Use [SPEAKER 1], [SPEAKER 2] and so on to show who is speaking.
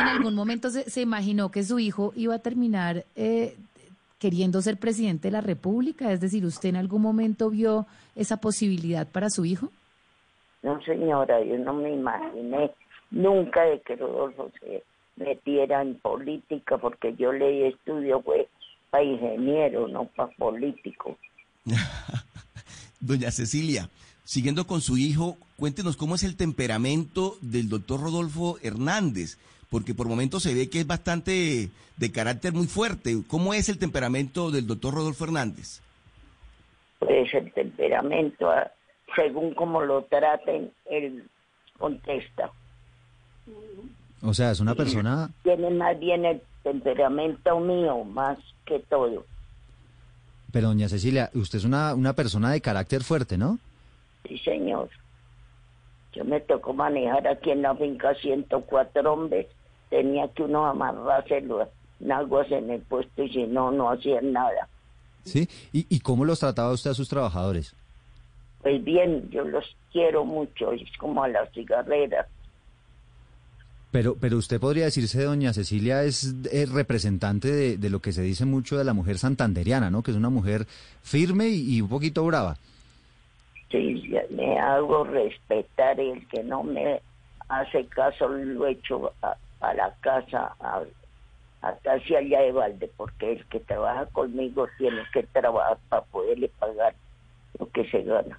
[SPEAKER 1] en algún momento se, se imaginó que su hijo iba a terminar eh, queriendo ser presidente de la República? Es decir, ¿usted en algún momento vio esa posibilidad para su hijo?
[SPEAKER 2] No, señora, yo no me imaginé nunca de que Rodolfo se metiera en política, porque yo leí estudio fue para ingeniero, no para político.
[SPEAKER 3] Doña Cecilia, siguiendo con su hijo, cuéntenos cómo es el temperamento del doctor Rodolfo Hernández, porque por momentos se ve que es bastante de carácter muy fuerte. ¿Cómo es el temperamento del doctor Rodolfo Hernández?
[SPEAKER 2] Pues el temperamento, ah, según como lo traten, él contesta.
[SPEAKER 4] O sea, es una persona...
[SPEAKER 2] Tiene más bien el temperamento mío, más que todo.
[SPEAKER 4] Pero doña Cecilia, usted es una, una persona de carácter fuerte, ¿no?
[SPEAKER 2] Sí, señor. Yo me tocó manejar aquí en la finca 104 hombres. Tenía que uno amarrarse las aguas en el puesto y si no, no hacían nada.
[SPEAKER 4] ¿Sí? ¿Y, ¿Y cómo los trataba usted a sus trabajadores?
[SPEAKER 2] Pues bien, yo los quiero mucho, es como a las cigarreras.
[SPEAKER 4] Pero, pero usted podría decirse, doña Cecilia, es, es representante de, de, lo que se dice mucho de la mujer santanderiana, ¿no? Que es una mujer firme y, y un poquito brava.
[SPEAKER 2] Sí, me hago respetar y el que no me hace caso lo echo a, a la casa, a, a casi allá de balde, porque el que trabaja conmigo tiene que trabajar para poderle pagar lo que se gana.